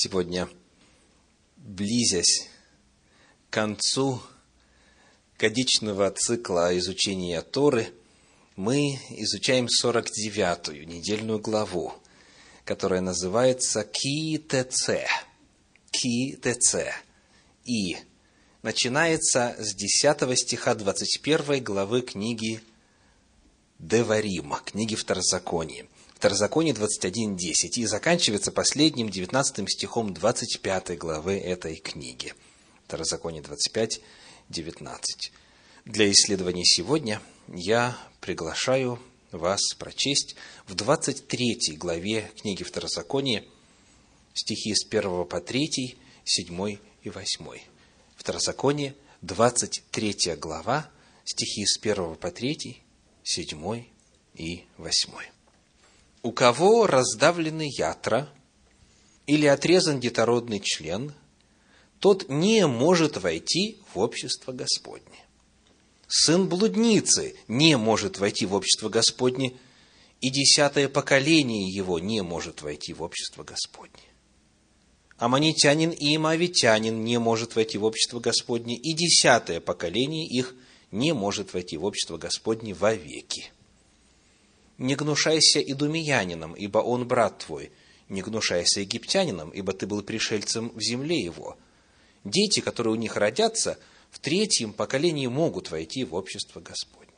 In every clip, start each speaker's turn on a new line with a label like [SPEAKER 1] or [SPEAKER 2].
[SPEAKER 1] Сегодня, близясь к концу годичного цикла изучения Торы, мы изучаем 49-ю недельную главу, которая называется Ки-ТЦ. Ки-ТЦ. И начинается с 10 стиха 21 главы книги Деварим, книги Второзакония. Второзаконие 21.10 и заканчивается последним 19 стихом 25 главы этой книги. Второзаконие 25.19. Для исследования сегодня я приглашаю вас прочесть в 23 главе книги Второзакония стихи с 1 по 3, 7 и 8. Второзаконие, 23 глава, стихи с 1 по 3, 7 и 8. У кого раздавлены ятра или отрезан детородный член, тот не может войти в общество Господне. Сын блудницы не может войти в общество Господне, и десятое поколение его не может войти в общество Господне. Аманитянин и имавитянин не может войти в общество Господне, и десятое поколение их не может войти в общество Господне вовеки. Не гнушайся идумиянином, ибо он брат твой. Не гнушайся египтянином, ибо ты был пришельцем в земле его. Дети, которые у них родятся, в третьем поколении могут войти в общество Господне.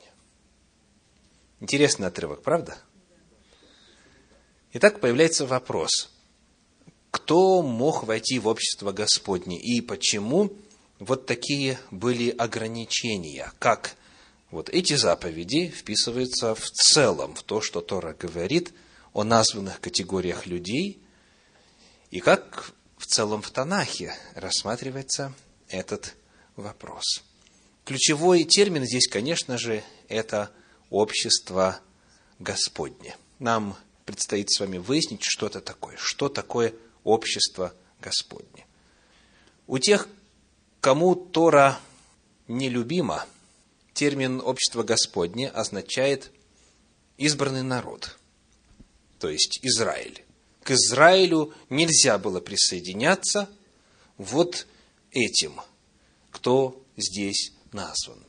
[SPEAKER 1] Интересный отрывок, правда? Итак, появляется вопрос, кто мог войти в общество Господне и почему вот такие были ограничения, как вот эти заповеди вписываются в целом в то, что Тора говорит о названных категориях людей, и как в целом в Танахе рассматривается этот вопрос. Ключевой термин здесь, конечно же, это общество Господне. Нам предстоит с вами выяснить, что это такое, что такое общество Господне. У тех, кому Тора нелюбима, термин «общество Господне» означает избранный народ, то есть Израиль. К Израилю нельзя было присоединяться вот этим, кто здесь назван.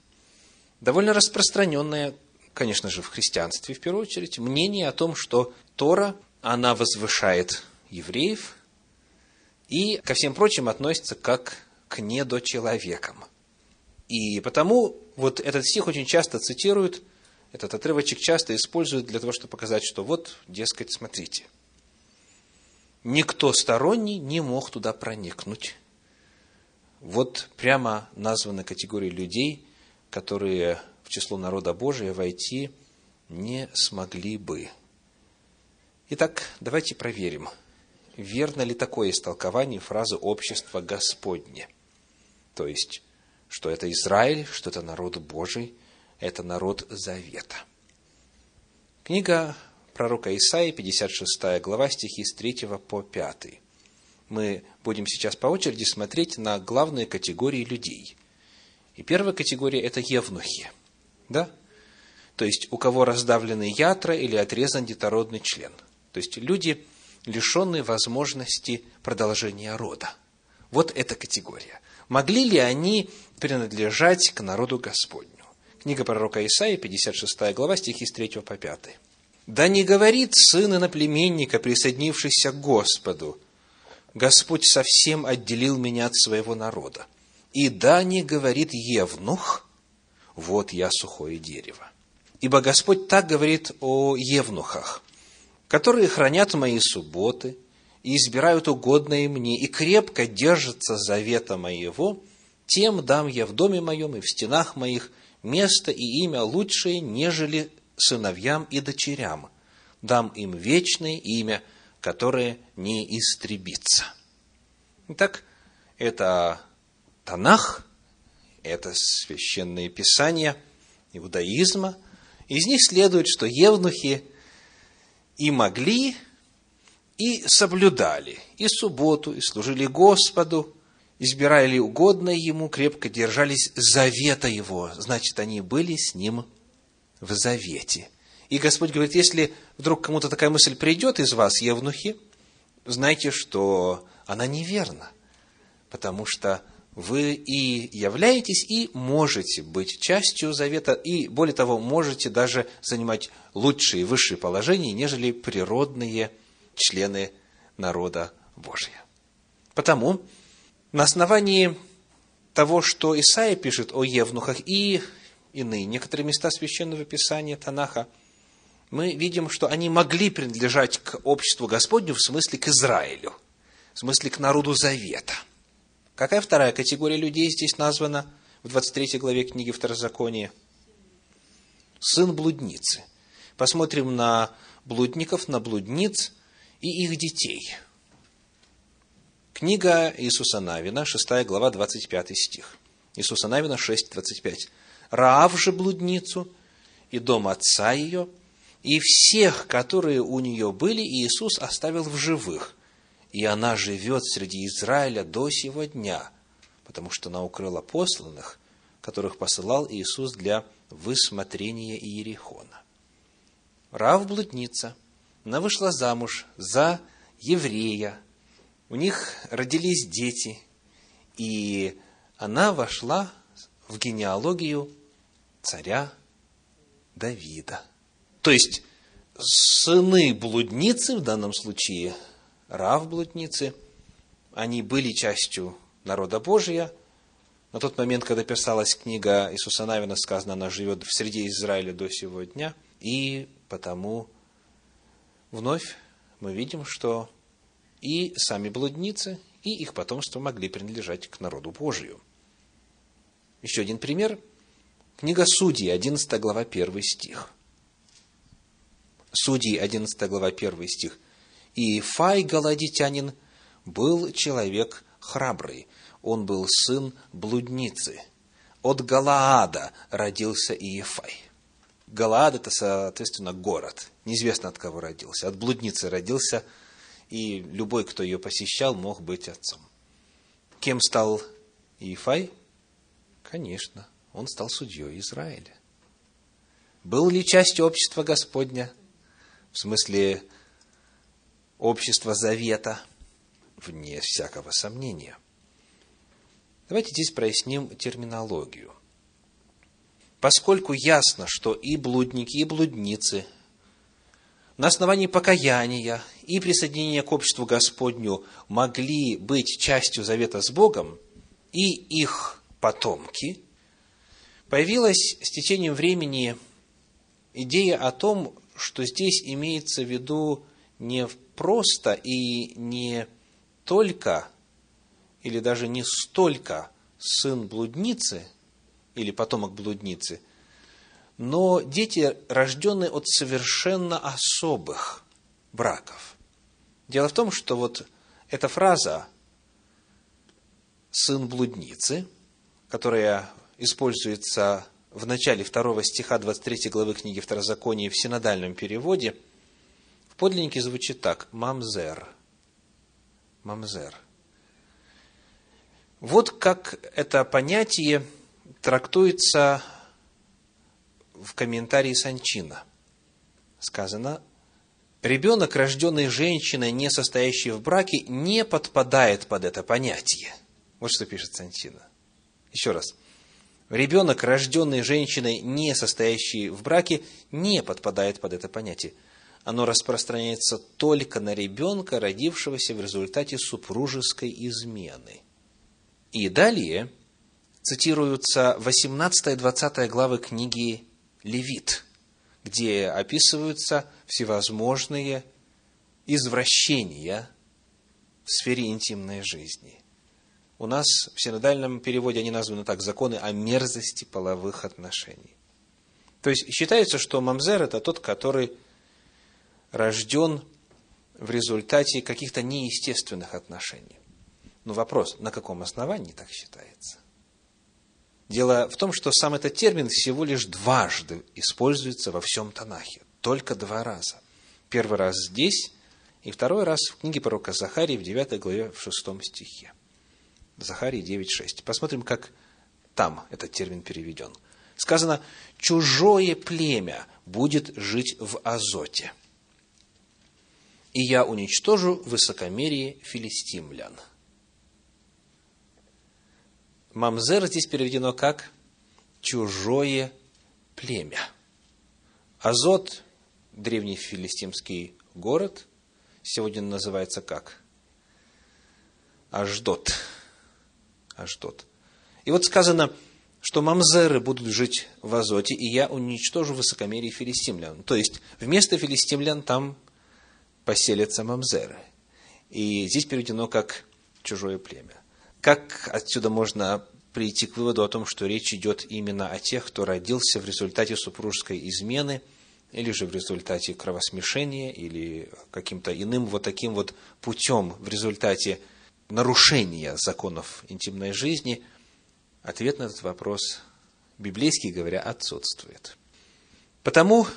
[SPEAKER 1] Довольно распространенное, конечно же, в христианстве в первую очередь, мнение о том, что Тора, она возвышает евреев и ко всем прочим относится как к недочеловекам. И потому вот этот стих очень часто цитируют, этот отрывочек часто используют для того, чтобы показать, что вот, дескать, смотрите, никто сторонний не мог туда проникнуть. Вот прямо названы категории людей, которые в число народа Божия войти не смогли бы. Итак, давайте проверим, верно ли такое истолкование фразы «общество Господне». То есть, что это Израиль, что это народ Божий, это народ Завета. Книга пророка Исаии, 56 глава, стихи с 3 по 5. Мы будем сейчас по очереди смотреть на главные категории людей. И первая категория – это евнухи. Да? То есть, у кого раздавлены ятра или отрезан детородный член. То есть, люди, лишенные возможности продолжения рода. Вот эта категория. Могли ли они принадлежать к народу Господню. Книга пророка Исаия, 56 глава, стихи с 3 по 5. «Да не говорит сын иноплеменника, присоединившийся к Господу, Господь совсем отделил меня от своего народа. И да не говорит Евнух, вот я сухое дерево. Ибо Господь так говорит о евнухах, которые хранят мои субботы и избирают угодное мне, и крепко держатся завета моего, тем дам я в доме моем и в стенах моих место и имя лучшее, нежели сыновьям и дочерям. Дам им вечное имя, которое не истребится. Итак, это Танах, это священные писания иудаизма. Из них следует, что евнухи и могли, и соблюдали и субботу, и служили Господу, избирали угодно ему, крепко держались завета его. Значит, они были с ним в завете. И Господь говорит, если вдруг кому-то такая мысль придет из вас, евнухи, знайте, что она неверна, потому что вы и являетесь, и можете быть частью завета, и, более того, можете даже занимать лучшие, высшие положения, нежели природные члены народа Божия. Потому на основании того, что Исаия пишет о евнухах и иные некоторые места Священного Писания Танаха, мы видим, что они могли принадлежать к обществу Господню в смысле к Израилю, в смысле к народу Завета. Какая вторая категория людей здесь названа в 23 главе книги Второзакония? Сын блудницы. Посмотрим на блудников, на блудниц и их детей – Книга Иисуса Навина, 6 глава, 25 стих. Иисуса Навина 6, 25. «Раав же блудницу, и дом отца ее, и всех, которые у нее были, Иисус оставил в живых, и она живет среди Израиля до сего дня, потому что она укрыла посланных, которых посылал Иисус для высмотрения Иерихона. Рав блудница, она вышла замуж за еврея, у них родились дети, и она вошла в генеалогию царя Давида. То есть, сыны блудницы, в данном случае Рав блудницы, они были частью народа Божия. На тот момент, когда писалась книга Иисуса Навина, сказано, она живет в среде Израиля до сего дня. И потому вновь мы видим, что и сами блудницы, и их потомство могли принадлежать к народу Божию. Еще один пример. Книга Судьи, 11 глава, 1 стих. Судьи, 11 глава, 1 стих. «И Фай, галадитянин, был человек храбрый. Он был сын блудницы. От Галаада родился Иефай». Галаад – это, соответственно, город. Неизвестно, от кого родился. От блудницы родился и любой, кто ее посещал, мог быть отцом. Кем стал Иефай? Конечно, он стал судьей Израиля. Был ли частью общества Господня? В смысле общества завета? Вне всякого сомнения. Давайте здесь проясним терминологию. Поскольку ясно, что и блудники, и блудницы – на основании покаяния и присоединения к обществу Господню могли быть частью завета с Богом, и их потомки, появилась с течением времени идея о том, что здесь имеется в виду не просто и не только, или даже не столько сын блудницы или потомок блудницы – но дети, рожденные от совершенно особых браков. Дело в том, что вот эта фраза «сын блудницы», которая используется в начале второго стиха 23 главы книги Второзакония в синодальном переводе, в подлиннике звучит так «мамзер». «Мамзер». Вот как это понятие трактуется в комментарии Санчина сказано, ребенок, рожденный женщиной, не состоящей в браке, не подпадает под это понятие. Вот что пишет Санчина. Еще раз. Ребенок, рожденный женщиной, не состоящей в браке, не подпадает под это понятие. Оно распространяется только на ребенка, родившегося в результате супружеской измены. И далее цитируются 18-20 главы книги Левит, где описываются всевозможные извращения в сфере интимной жизни. У нас в синодальном переводе они названы так «законы о мерзости половых отношений». То есть считается, что мамзер – это тот, который рожден в результате каких-то неестественных отношений. Но вопрос, на каком основании так считается? Дело в том, что сам этот термин всего лишь дважды используется во всем Танахе. Только два раза. Первый раз здесь, и второй раз в книге пророка Захарии в 9 главе, в 6 стихе. Захарии 9.6. Посмотрим, как там этот термин переведен. Сказано, чужое племя будет жить в Азоте. и я уничтожу высокомерие филистимлян. Мамзер здесь переведено как чужое племя. Азот, древний филистимский город, сегодня называется как? Аждот. Аждот. И вот сказано, что мамзеры будут жить в Азоте, и я уничтожу высокомерие филистимлян. То есть, вместо филистимлян там поселятся мамзеры. И здесь переведено как чужое племя. Как отсюда можно прийти к выводу о том, что речь идет именно о тех, кто родился в результате супружеской измены, или же в результате кровосмешения, или каким-то иным вот таким вот путем в результате нарушения законов интимной жизни, ответ на этот вопрос, библейский говоря, отсутствует. Потому,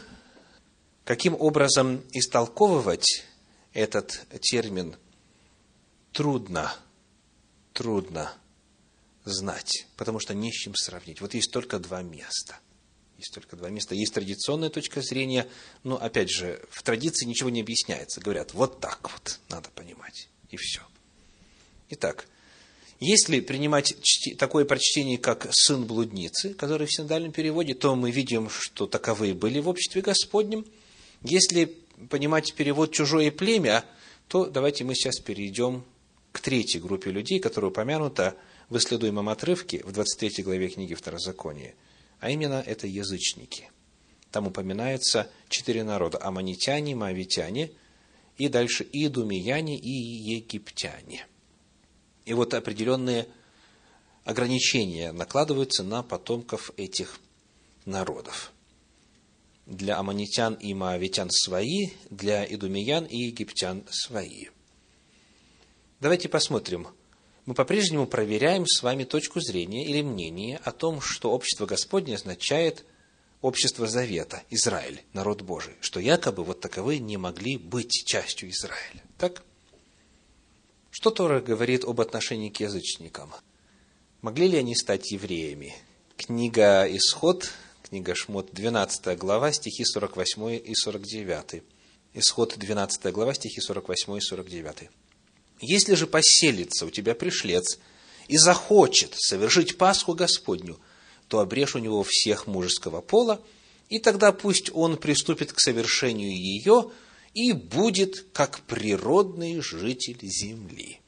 [SPEAKER 1] каким образом истолковывать этот термин, трудно, трудно знать, потому что не с чем сравнить. Вот есть только два места. Есть только два места. Есть традиционная точка зрения, но, опять же, в традиции ничего не объясняется. Говорят, вот так вот надо понимать, и все. Итак, если принимать такое прочтение, как «сын блудницы», который в синодальном переводе, то мы видим, что таковые были в обществе Господнем. Если понимать перевод «чужое племя», то давайте мы сейчас перейдем к третьей группе людей, которая упомянута в исследуемом отрывке в 23 главе книги Второзакония, а именно это язычники. Там упоминаются четыре народа – аманитяне, моавитяне, и дальше идумияне и египтяне. И вот определенные ограничения накладываются на потомков этих народов. Для аманитян и моавитян свои, для идумиян и египтян свои. Давайте посмотрим – мы по-прежнему проверяем с вами точку зрения или мнение о том, что общество Господне означает общество Завета, Израиль, народ Божий, что якобы вот таковые не могли быть частью Израиля. Так? Что Тора говорит об отношении к язычникам? Могли ли они стать евреями? Книга Исход, книга Шмот, 12 глава, стихи 48 и 49. Исход, 12 глава, стихи 48 и 49. Если же поселится у тебя пришлец и захочет совершить Пасху Господню, то обрежь у него всех мужеского пола, и тогда пусть он приступит к совершению ее и будет как природный житель земли.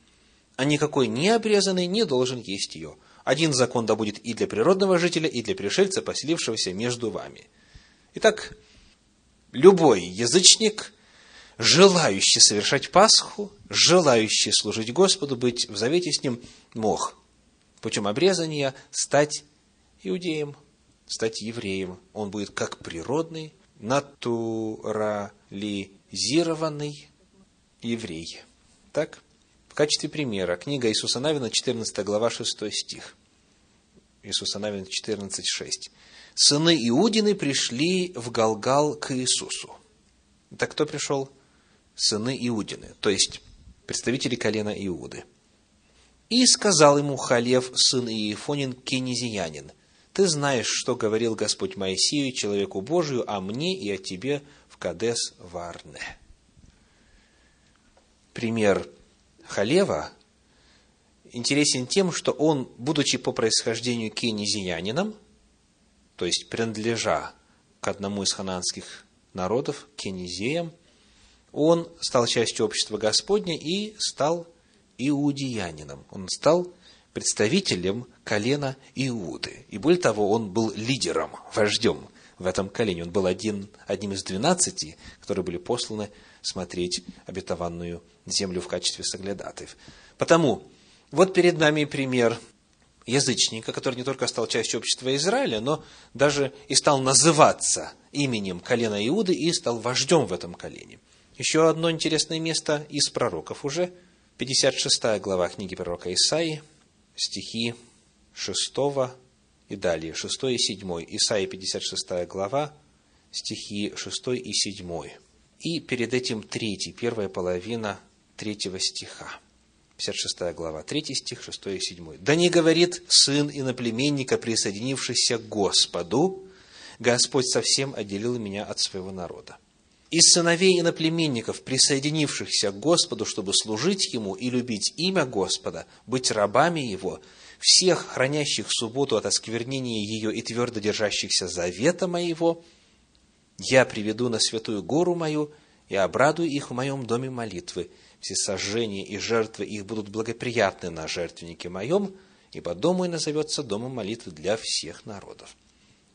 [SPEAKER 1] А никакой необрезанный не должен есть ее. Один закон да будет и для природного жителя, и для пришельца, поселившегося между вами. Итак, любой язычник желающий совершать Пасху, желающий служить Господу, быть в завете с Ним, мог путем обрезания стать иудеем, стать евреем. Он будет как природный, натурализированный еврей. Так? В качестве примера книга Иисуса Навина, 14 глава, 6 стих. Иисуса Навина 14, 6. «Сыны Иудины пришли в Галгал к Иисусу». Так кто пришел? Сыны Иудины, то есть представители колена Иуды. И сказал ему Халев, сын Иефонин, кенезиянин, «Ты знаешь, что говорил Господь Моисею, человеку Божию, о мне и о тебе в Кадес Варне». Пример Халева интересен тем, что он, будучи по происхождению кенезиянином, то есть принадлежа к одному из хананских народов, кенезеям, он стал частью общества Господня и стал иудеянином. Он стал представителем колена Иуды. И более того, он был лидером, вождем в этом колене. Он был один, одним из двенадцати, которые были посланы смотреть обетованную землю в качестве соглядатаев. Потому вот перед нами пример язычника, который не только стал частью общества Израиля, но даже и стал называться именем колена Иуды и стал вождем в этом колене. Еще одно интересное место из пророков уже, 56 глава книги пророка Исаии, стихи 6 и далее, 6 и 7. Исаии 56 глава, стихи 6 и 7. И перед этим третий, первая половина третьего стиха. 56 глава, 3 стих, 6 и 7. «Да не говорит сын иноплеменника, присоединившийся к Господу, Господь совсем отделил меня от своего народа. Из сыновей иноплеменников, присоединившихся к Господу, чтобы служить Ему и любить имя Господа, быть рабами Его, всех, хранящих субботу от осквернения ее и твердо держащихся завета моего, я приведу на святую гору мою и обрадую их в моем доме молитвы. Все сожжения и жертвы их будут благоприятны на жертвеннике моем, ибо дом мой назовется домом молитвы для всех народов.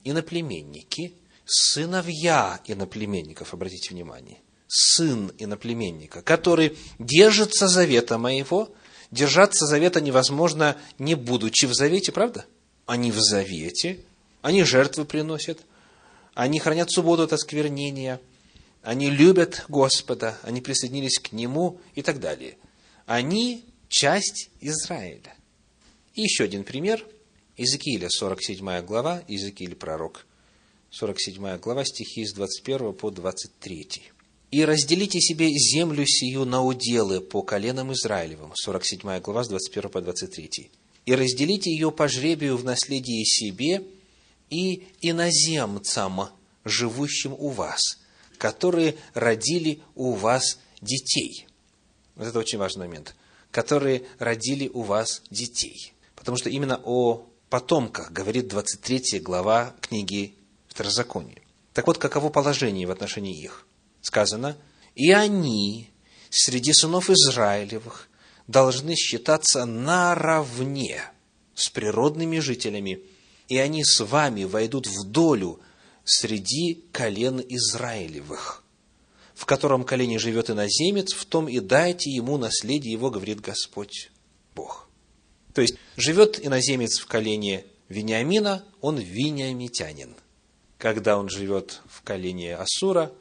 [SPEAKER 1] Иноплеменники, сыновья иноплеменников, обратите внимание, сын иноплеменника, который держится завета моего, держаться завета невозможно, не будучи в завете, правда? Они в завете, они жертвы приносят, они хранят субботу от осквернения, они любят Господа, они присоединились к Нему и так далее. Они часть Израиля. И еще один пример. Иезекииля, 47 глава, Иезекииль пророк, 47 глава, стихи с 21 по 23. «И разделите себе землю сию на уделы по коленам Израилевым». 47 глава, с 21 по 23. «И разделите ее по жребию в наследие себе и иноземцам, живущим у вас, которые родили у вас детей». Вот это очень важный момент. «Которые родили у вас детей». Потому что именно о потомках говорит 23 глава книги Второзакония. Так вот, каково положение в отношении их? Сказано, и они среди сынов Израилевых должны считаться наравне с природными жителями, и они с вами войдут в долю среди колен Израилевых, в котором колене живет иноземец, в том и дайте ему наследие его, говорит Господь Бог. То есть, живет иноземец в колене Вениамина, он вениамитянин. Когда он живет в колене Асура,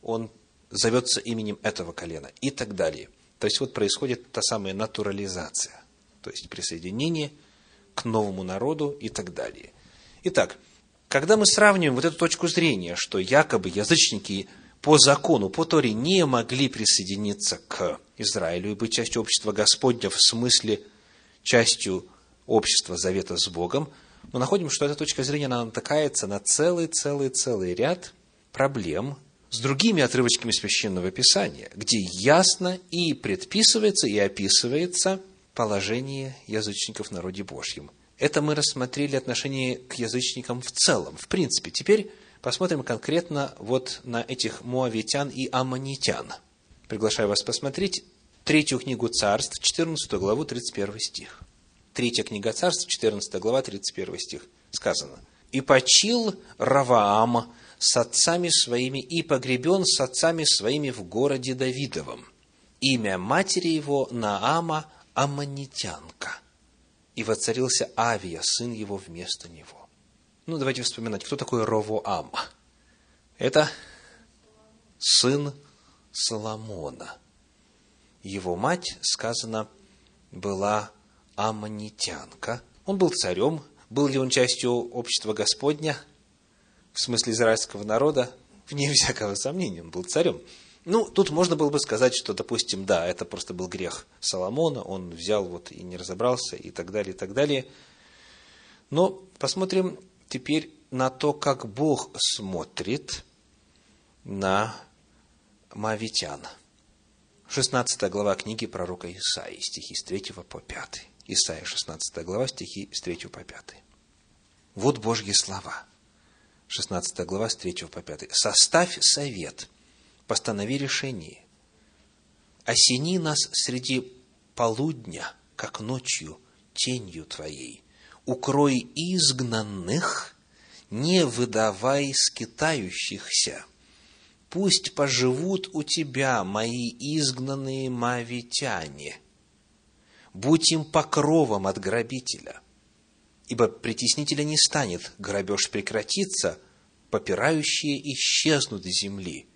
[SPEAKER 1] он зовется именем этого колена и так далее. То есть, вот происходит та самая натурализация, то есть присоединение к новому народу и так далее. Итак, когда мы сравниваем вот эту точку зрения, что якобы язычники по закону, по Торе не могли присоединиться к Израилю и быть частью общества Господня в смысле частью общества завета с Богом, мы находим, что эта точка зрения она натыкается на целый-целый-целый ряд проблем с другими отрывочками Священного Писания, где ясно и предписывается, и описывается положение язычников в народе Божьем. Это мы рассмотрели отношение к язычникам в целом. В принципе, теперь посмотрим конкретно вот на этих муавитян и аммонитян. Приглашаю вас посмотреть третью книгу царств, 14 главу, 31 стих. Третья книга царств, 14 глава, 31 стих. Сказано. «И почил Раваам с отцами своими, и погребен с отцами своими в городе Давидовом. Имя матери его Наама Аммонитянка. И воцарился Авия, сын его, вместо него». Ну, давайте вспоминать, кто такой Ровоам? Это сын Соломона – его мать, сказано, была аммонитянка. Он был царем. Был ли он частью общества Господня, в смысле израильского народа? Вне всякого сомнения, он был царем. Ну, тут можно было бы сказать, что, допустим, да, это просто был грех Соломона, он взял вот и не разобрался, и так далее, и так далее. Но посмотрим теперь на то, как Бог смотрит на Мавитян – 16 глава книги пророка Исаии, стихи с 3 по 5. Исаия, 16 глава, стихи с 3 по 5. Вот Божьи слова. 16 глава, с 3 по 5. «Составь совет, постанови решение, осени нас среди полудня, как ночью, тенью Твоей, укрой изгнанных, не выдавай скитающихся» пусть поживут у тебя мои изгнанные мавитяне. Будь им покровом от грабителя, ибо притеснителя не станет, грабеж прекратится, попирающие исчезнут из земли.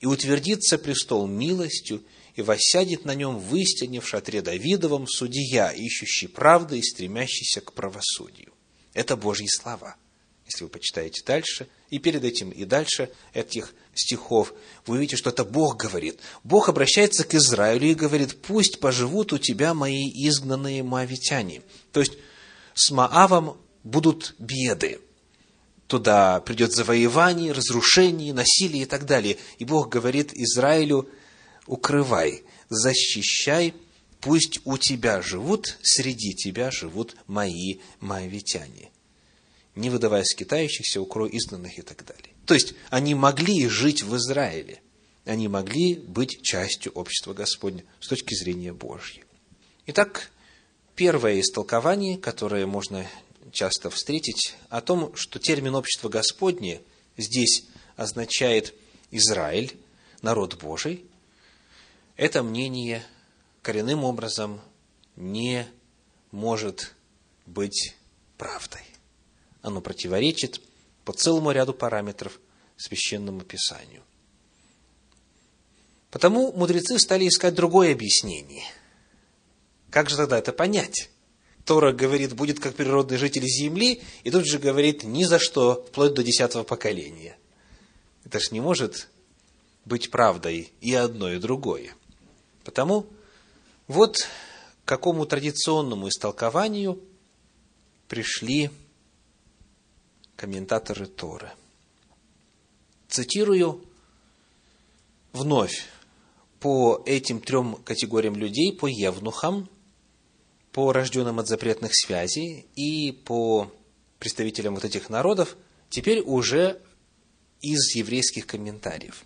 [SPEAKER 1] И утвердится престол милостью, и воссядет на нем в истине в шатре Давидовом судья, ищущий правды и стремящийся к правосудию. Это Божьи слова – если вы почитаете дальше, и перед этим, и дальше этих стихов, вы увидите, что это Бог говорит. Бог обращается к Израилю и говорит, пусть поживут у тебя мои изгнанные моавитяне. То есть, с Маавом будут беды. туда придет завоевание, разрушение, насилие и так далее. И Бог говорит Израилю, укрывай, защищай, пусть у тебя живут, среди тебя живут мои моавитяне. Не выдавая скитающихся, укрой изгнанных и так далее. То есть, они могли жить в Израиле. Они могли быть частью общества Господня с точки зрения Божьей. Итак, первое истолкование, которое можно часто встретить, о том, что термин «общество Господне» здесь означает Израиль, народ Божий, это мнение коренным образом не может быть правдой. Оно противоречит по целому ряду параметров священному писанию. Потому мудрецы стали искать другое объяснение. Как же тогда это понять? Тора говорит, будет как природный житель земли, и тут же говорит, ни за что, вплоть до десятого поколения. Это же не может быть правдой и одно, и другое. Потому вот к какому традиционному истолкованию пришли комментаторы Торы. Цитирую вновь по этим трем категориям людей, по евнухам, по рожденным от запретных связей и по представителям вот этих народов, теперь уже из еврейских комментариев.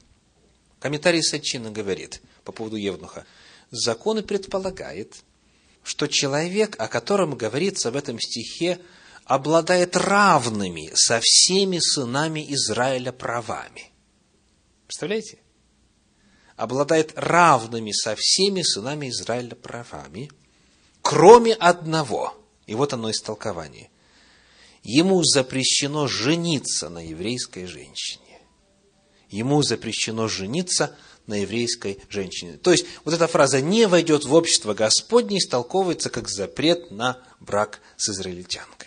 [SPEAKER 1] Комментарий Сачина говорит по поводу Евнуха. Закон предполагает, что человек, о котором говорится в этом стихе, обладает равными со всеми сынами Израиля правами. Представляете? Обладает равными со всеми сынами Израиля правами – кроме одного. И вот оно истолкование. Ему запрещено жениться на еврейской женщине. Ему запрещено жениться на еврейской женщине. То есть, вот эта фраза «не войдет в общество Господне» истолковывается как запрет на брак с израильтянкой.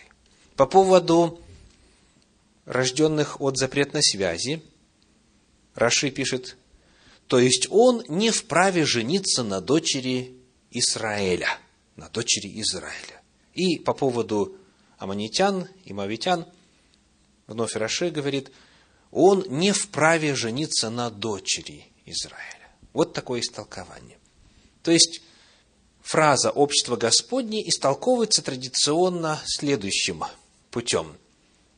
[SPEAKER 1] По поводу рожденных от запретной связи, Раши пишет, то есть он не вправе жениться на дочери Израиля – на дочери Израиля. И по поводу аманитян и мавитян, вновь Раши говорит, он не вправе жениться на дочери Израиля. Вот такое истолкование. То есть, фраза «общество Господне» истолковывается традиционно следующим путем.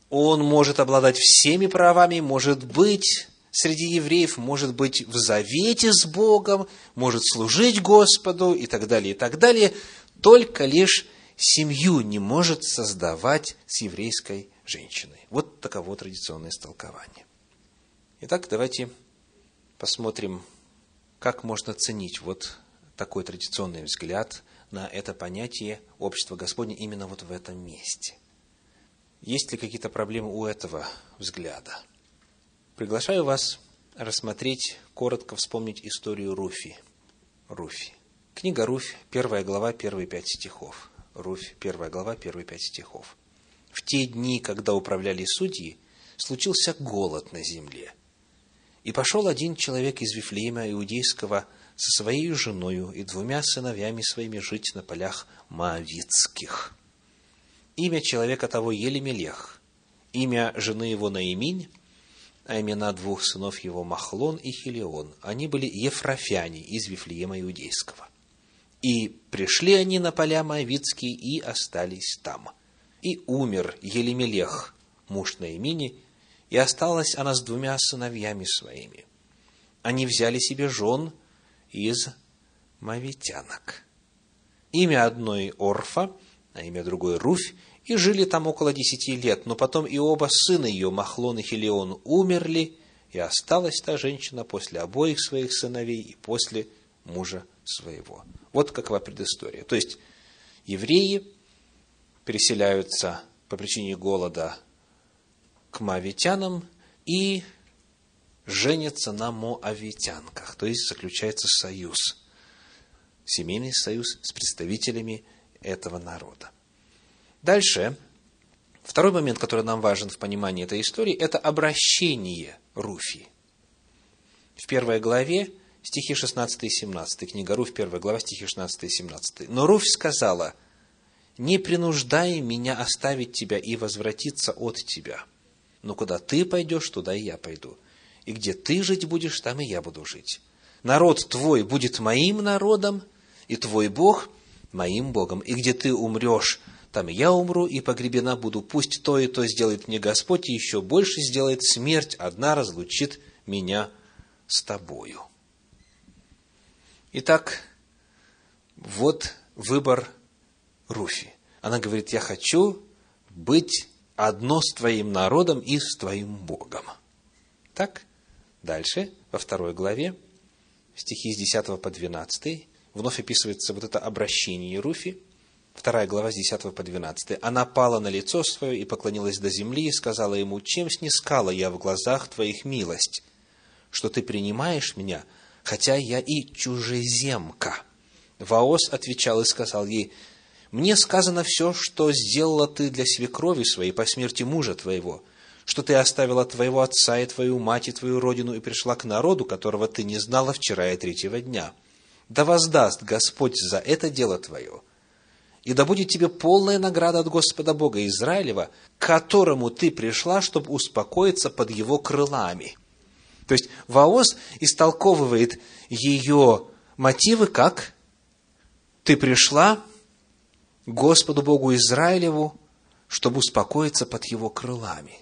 [SPEAKER 1] Он может обладать всеми правами, может быть среди евреев, может быть в завете с Богом, может служить Господу и так далее, и так далее только лишь семью не может создавать с еврейской женщиной. Вот таково традиционное истолкование. Итак, давайте посмотрим, как можно ценить вот такой традиционный взгляд на это понятие общества Господня именно вот в этом месте. Есть ли какие-то проблемы у этого взгляда? Приглашаю вас рассмотреть, коротко вспомнить историю Руфи. Руфи. Книга Руфь, первая глава, первые пять стихов. Руфь, первая глава, первые пять стихов. В те дни, когда управляли судьи, случился голод на земле. И пошел один человек из Вифлеема Иудейского со своей женою и двумя сыновьями своими жить на полях Моавицких. Имя человека того Елемелех, имя жены его Наиминь, а имена двух сынов его Махлон и Хилион. Они были ефрафяне из Вифлеема Иудейского. И пришли они на поля Моавицкие и остались там. И умер Елемелех, муж Наимини, и осталась она с двумя сыновьями своими. Они взяли себе жен из мавитянок. Имя одной Орфа, а имя другой Руфь, и жили там около десяти лет. Но потом и оба сына ее, Махлон и Хилион, умерли, и осталась та женщина после обоих своих сыновей и после мужа своего. Вот какова предыстория. То есть, евреи переселяются по причине голода к мавитянам и женятся на моавитянках, то есть заключается союз, семейный союз с представителями этого народа. Дальше, второй момент, который нам важен в понимании этой истории, это обращение Руфи. В первой главе стихи 16 и 17, книга Руфь, 1 глава, стихи 16 и 17. «Но Руфь сказала, не принуждай меня оставить тебя и возвратиться от тебя. но куда ты пойдешь, туда и я пойду. И где ты жить будешь, там и я буду жить. Народ твой будет моим народом, и твой Бог моим Богом. И где ты умрешь, там я умру, и погребена буду. Пусть то и то сделает мне Господь, и еще больше сделает смерть, одна разлучит меня с тобою. Итак, вот выбор Руфи. Она говорит, я хочу быть одно с твоим народом и с твоим Богом. Так, дальше, во второй главе, стихи с 10 по 12, вновь описывается вот это обращение Руфи, вторая глава с 10 по 12. «Она пала на лицо свое и поклонилась до земли, и сказала ему, «Чем снискала я в глазах твоих милость, что ты принимаешь меня, хотя я и чужеземка?» Ваос отвечал и сказал ей, «Мне сказано все, что сделала ты для свекрови своей по смерти мужа твоего, что ты оставила твоего отца и твою мать и твою родину и пришла к народу, которого ты не знала вчера и третьего дня. Да воздаст Господь за это дело твое, и да будет тебе полная награда от Господа Бога Израилева, к которому ты пришла, чтобы успокоиться под его крылами». То есть Ваос истолковывает ее мотивы как «ты пришла Господу Богу Израилеву, чтобы успокоиться под его крылами».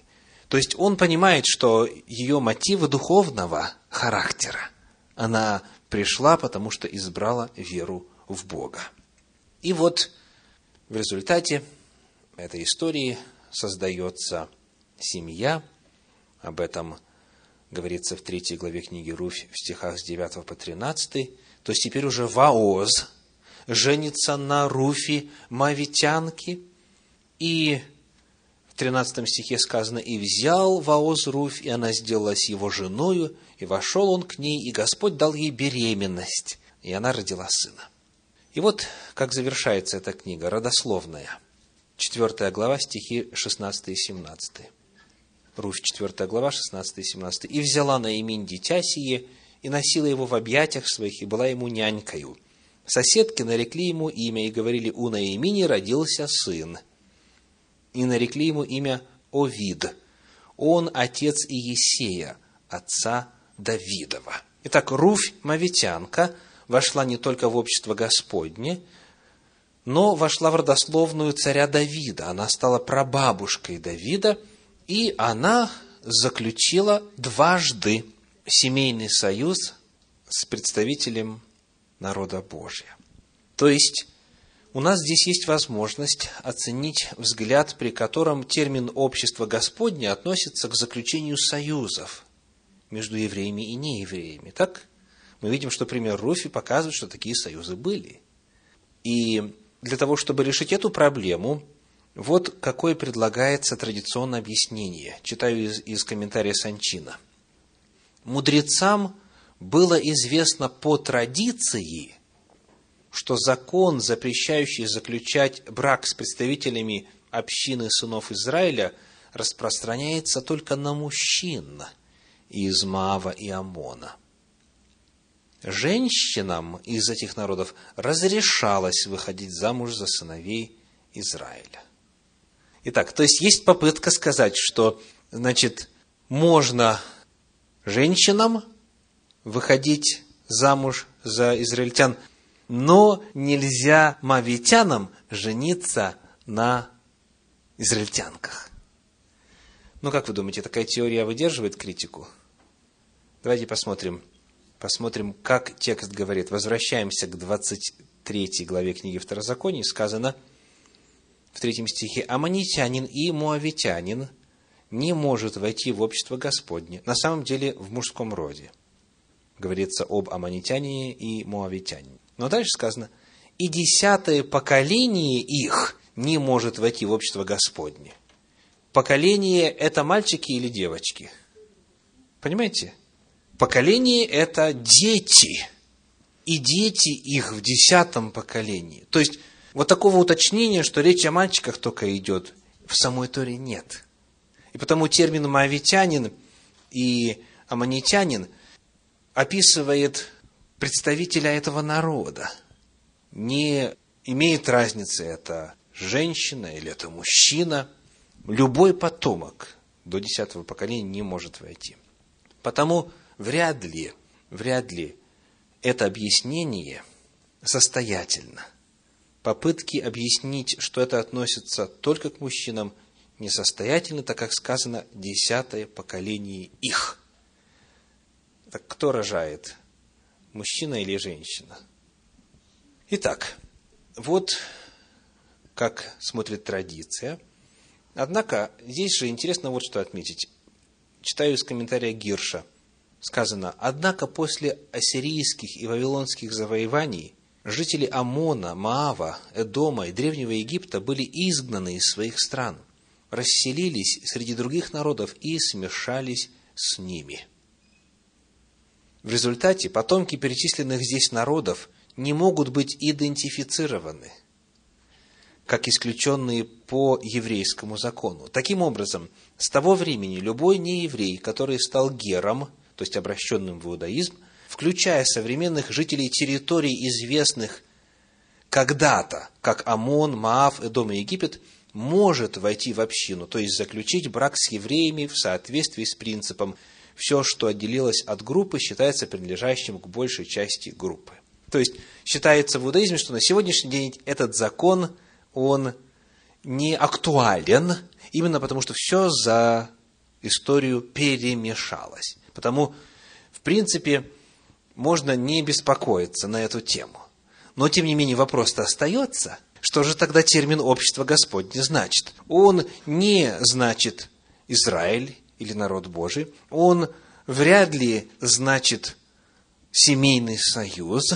[SPEAKER 1] То есть он понимает, что ее мотивы духовного характера. Она пришла, потому что избрала веру в Бога. И вот в результате этой истории создается семья. Об этом говорится в третьей главе книги Руфь в стихах с 9 по 13. То есть теперь уже Ваоз женится на Руфи Мавитянке. И в 13 стихе сказано, «И взял Ваоз Руфь, и она сделалась его женою, и вошел он к ней, и Господь дал ей беременность, и она родила сына». И вот как завершается эта книга, родословная. Четвертая глава, стихи 16 и 17. Руфь, 4 глава, 16 и 17. «И взяла на имень дитя сие, и носила его в объятиях своих, и была ему нянькою. Соседки нарекли ему имя, и говорили, у Наимини родился сын. И нарекли ему имя Овид. Он отец Иесея, отца Давидова. Итак, Руфь Мавитянка вошла не только в общество Господне, но вошла в родословную царя Давида. Она стала прабабушкой Давида – и она заключила дважды семейный союз с представителем народа Божия. То есть, у нас здесь есть возможность оценить взгляд, при котором термин «общество Господне» относится к заключению союзов между евреями и неевреями. Так? Мы видим, что пример Руфи показывает, что такие союзы были. И для того, чтобы решить эту проблему, вот какое предлагается традиционное объяснение. Читаю из, из комментария Санчина. Мудрецам было известно по традиции, что закон, запрещающий заключать брак с представителями общины сынов Израиля, распространяется только на мужчин из Маава и Амона. Женщинам из этих народов разрешалось выходить замуж за сыновей Израиля. Итак, то есть есть попытка сказать, что, значит, можно женщинам выходить замуж за израильтян, но нельзя мавитянам жениться на израильтянках. Ну, как вы думаете, такая теория выдерживает критику? Давайте посмотрим. Посмотрим, как текст говорит. Возвращаемся к 23 главе книги Второзакония. Сказано – в третьем стихе, аманитянин и муавитянин не может войти в общество Господне, на самом деле в мужском роде. Говорится об аманитянине и муавитянине. Но дальше сказано, и десятое поколение их не может войти в общество Господне. Поколение – это мальчики или девочки? Понимаете? Поколение – это дети. И дети их в десятом поколении. То есть, вот такого уточнения, что речь о мальчиках только идет, в самой Торе нет. И потому термин «моавитянин» и «аманитянин» описывает представителя этого народа. Не имеет разницы, это женщина или это мужчина. Любой потомок до десятого поколения не может войти. Потому вряд ли, вряд ли это объяснение состоятельно. Попытки объяснить, что это относится только к мужчинам, несостоятельны, так как сказано «десятое поколение их». Так кто рожает? Мужчина или женщина? Итак, вот как смотрит традиция. Однако, здесь же интересно вот что отметить. Читаю из комментария Гирша. Сказано, «Однако после ассирийских и вавилонских завоеваний жители Амона, Маава, Эдома и Древнего Египта были изгнаны из своих стран, расселились среди других народов и смешались с ними». В результате потомки перечисленных здесь народов не могут быть идентифицированы – как исключенные по еврейскому закону. Таким образом, с того времени любой нееврей, который стал гером, то есть обращенным в иудаизм, включая современных жителей территорий, известных когда-то, как Амон, Маав, Эдом и Египет, может войти в общину, то есть заключить брак с евреями в соответствии с принципом «все, что отделилось от группы, считается принадлежащим к большей части группы». То есть, считается в иудаизме, что на сегодняшний день этот закон он не актуален, именно потому что все за историю перемешалось. Потому, в принципе, можно не беспокоиться на эту тему. Но, тем не менее, вопрос-то остается. Что же тогда термин «общество Господне» значит? Он не значит Израиль или народ Божий. Он вряд ли значит семейный союз.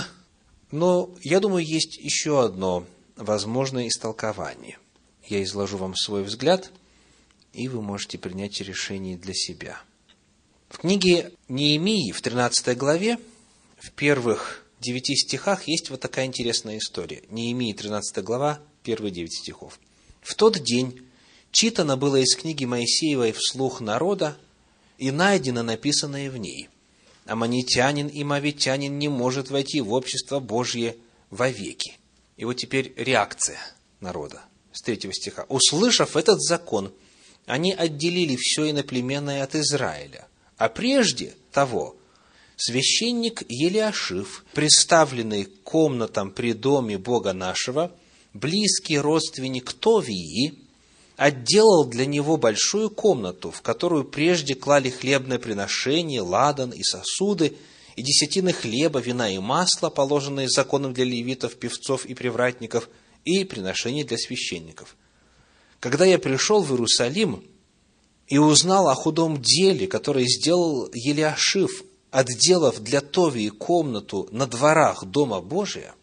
[SPEAKER 1] Но, я думаю, есть еще одно возможное истолкование. Я изложу вам свой взгляд, и вы можете принять решение для себя. В книге Неемии, в 13 главе, в первых девяти стихах есть вот такая интересная история. Неемии, 13 глава, первые девять стихов. «В тот день читано было из книги Моисеевой вслух народа, и найдено написанное в ней. Аманитянин и мавитянин не может войти в общество Божье вовеки. И вот теперь реакция народа с третьего стиха. «Услышав этот закон, они отделили все иноплеменное от Израиля. А прежде того, священник Елиашив, представленный комнатам при доме Бога нашего, близкий родственник Товии, отделал для него большую комнату, в которую прежде клали хлебное приношение, ладан и сосуды, и десятины хлеба, вина и масла, положенные законом для левитов, певцов и привратников, и приношения для священников. Когда я пришел в Иерусалим и узнал о худом деле, которое сделал Елиашив, отделав для Товии комнату на дворах Дома Божия,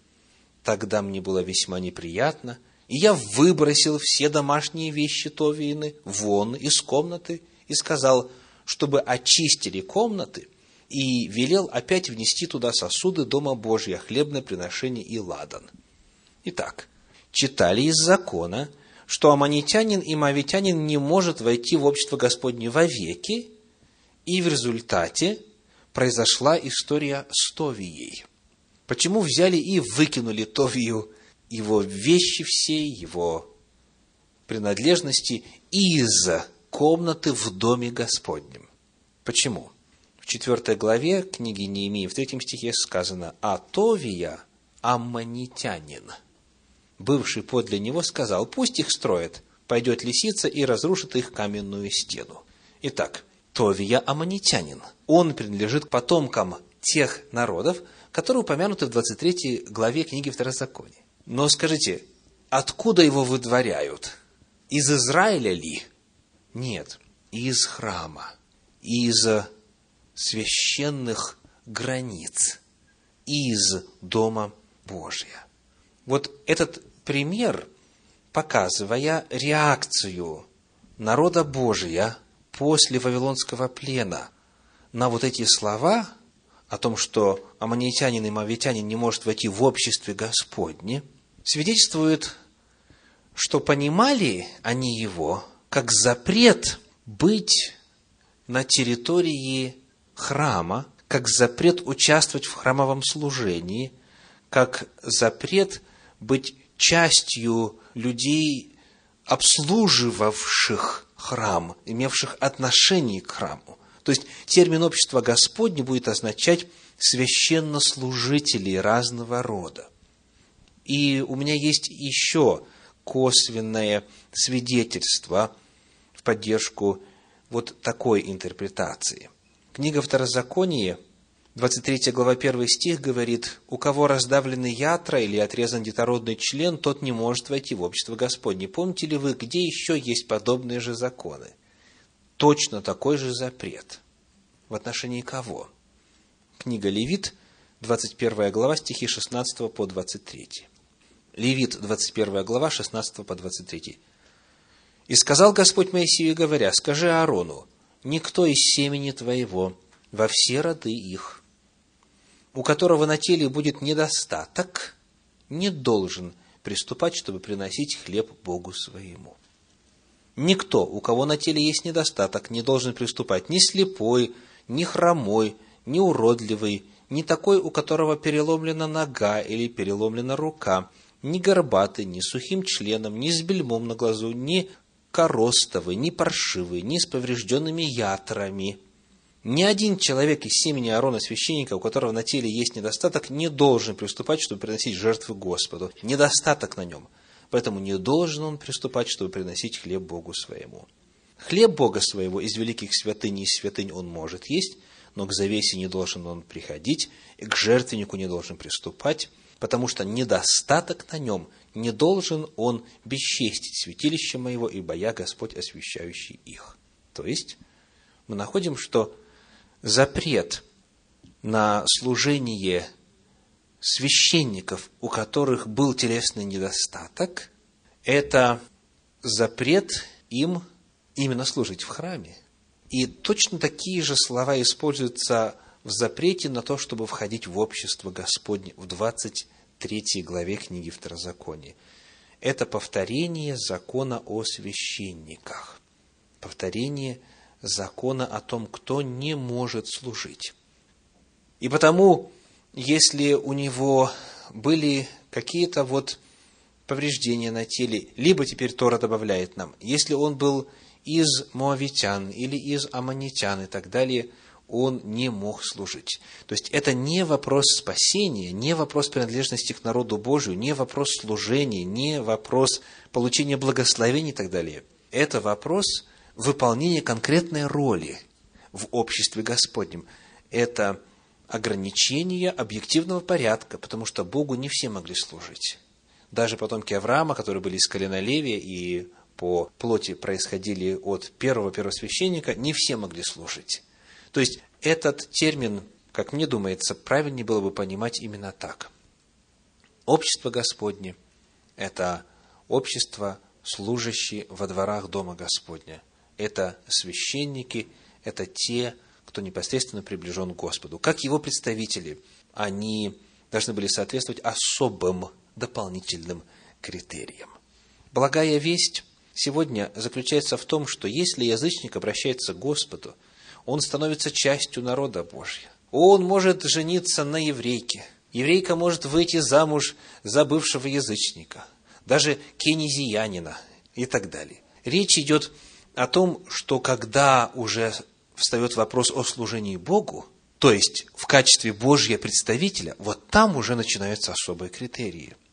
[SPEAKER 1] тогда мне было весьма неприятно, и я выбросил все домашние вещи Товиины вон из комнаты и сказал, чтобы очистили комнаты – и велел опять внести туда сосуды Дома Божья, хлебное приношение и ладан. Итак, читали из закона, что аманитянин и мавитянин не может войти в общество Господне вовеки, и в результате произошла история с Товией. Почему взяли и выкинули Товию, его вещи все, его принадлежности из комнаты в доме Господнем? Почему? В четвертой главе книги Неемии в третьем стихе сказано «Атовия аммонитянин». Бывший подле него сказал «Пусть их строят, пойдет лисица и разрушит их каменную стену». Итак, Товия аммонитянин. Он принадлежит к потомкам тех народов, которые упомянуты в 23 главе книги Второзакония. Но скажите, откуда его выдворяют? Из Израиля ли? Нет, из храма, из священных границ из Дома Божия. Вот этот пример, показывая реакцию народа Божия после Вавилонского плена на вот эти слова о том, что аммонитянин и мавитянин не может войти в обществе Господне, свидетельствует, что понимали они его как запрет быть на территории храма, как запрет участвовать в храмовом служении, как запрет быть частью людей, обслуживавших храм, имевших отношение к храму. То есть термин общество Господне будет означать священнослужителей разного рода. И у меня есть еще косвенное свидетельство в поддержку вот такой интерпретации. Книга Второзакония, 23 глава 1 стих говорит, «У кого раздавлены ятра или отрезан детородный член, тот не может войти в общество Господне». Помните ли вы, где еще есть подобные же законы? Точно такой же запрет. В отношении кого? Книга Левит, 21 глава, стихи 16 по 23. Левит, 21 глава, 16 по 23. «И сказал Господь Моисею, говоря, скажи Аарону, никто из семени твоего во все роды их, у которого на теле будет недостаток, не должен приступать, чтобы приносить хлеб Богу своему. Никто, у кого на теле есть недостаток, не должен приступать ни слепой, ни хромой, ни уродливый, ни такой, у которого переломлена нога или переломлена рука, ни горбатый, ни сухим членом, ни с бельмом на глазу, ни коростовый, ни паршивый, ни с поврежденными ятрами. Ни один человек из семени Аарона священника, у которого на теле есть недостаток, не должен приступать, чтобы приносить жертвы Господу. Недостаток на нем. Поэтому не должен он приступать, чтобы приносить хлеб Богу своему. Хлеб Бога своего из великих святынь и святынь он может есть, но к завесе не должен он приходить, и к жертвеннику не должен приступать, потому что недостаток на нем не должен он бесчестить святилище моего, ибо я Господь, освящающий их. То есть, мы находим, что запрет на служение священников, у которых был телесный недостаток, это запрет им именно служить в храме. И точно такие же слова используются в запрете на то, чтобы входить в общество Господне в 23 главе книги Второзакония. Это повторение закона о священниках. Повторение закона о том, кто не может служить. И потому, если у него были какие-то вот повреждения на теле, либо теперь Тора добавляет нам, если он был из моавитян или из аммонитян и так далее, он не мог служить. То есть это не вопрос спасения, не вопрос принадлежности к народу Божию, не вопрос служения, не вопрос получения благословений и так далее. Это вопрос выполнения конкретной роли в обществе Господнем. Это ограничение объективного порядка, потому что Богу не все могли служить. Даже потомки Авраама, которые были из колена Левия и по плоти происходили от первого первосвященника, не все могли служить. То есть этот термин, как мне думается, правильнее было бы понимать именно так. Общество Господне – это общество, служащие во дворах Дома Господня. Это священники, это те, кто непосредственно приближен к Господу. Как его представители, они должны были соответствовать особым дополнительным критериям. Благая весть сегодня заключается в том, что если язычник обращается к Господу, он становится частью народа Божьего. Он может жениться на еврейке. Еврейка может выйти замуж за бывшего язычника, даже кенезиянина и так далее. Речь идет о том, что когда уже встает вопрос о служении Богу, то есть в качестве Божьего представителя, вот там уже начинаются особые критерии –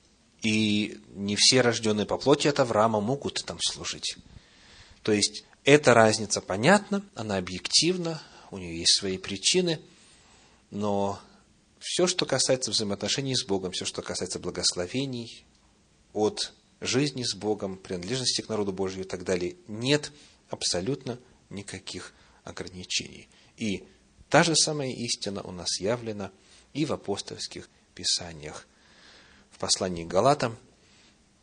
[SPEAKER 1] и не все рожденные по плоти от Авраама могут там служить. То есть, эта разница понятна, она объективна, у нее есть свои причины, но все, что касается взаимоотношений с Богом, все, что касается благословений, от жизни с Богом, принадлежности к народу Божию и так далее, нет абсолютно никаких ограничений. И та же самая истина у нас явлена и в апостольских писаниях послании к Галатам,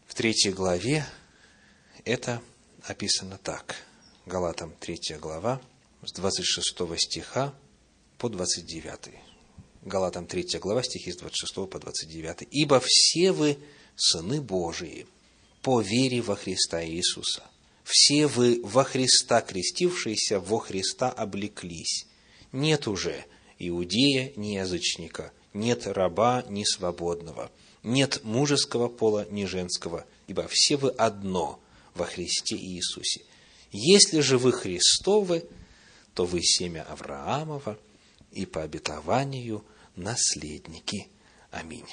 [SPEAKER 1] в третьей главе, это описано так. Галатам, третья глава, с 26 стиха по 29. Галатам, третья глава, стихи с 26 по 29. «Ибо все вы сыны Божии по вере во Христа Иисуса. Все вы во Христа крестившиеся, во Христа облеклись. Нет уже иудея, ни язычника, нет раба, ни свободного, нет мужеского пола, ни женского, ибо все вы одно во Христе Иисусе. Если же вы Христовы, то вы семя Авраамова и по обетованию наследники. Аминь.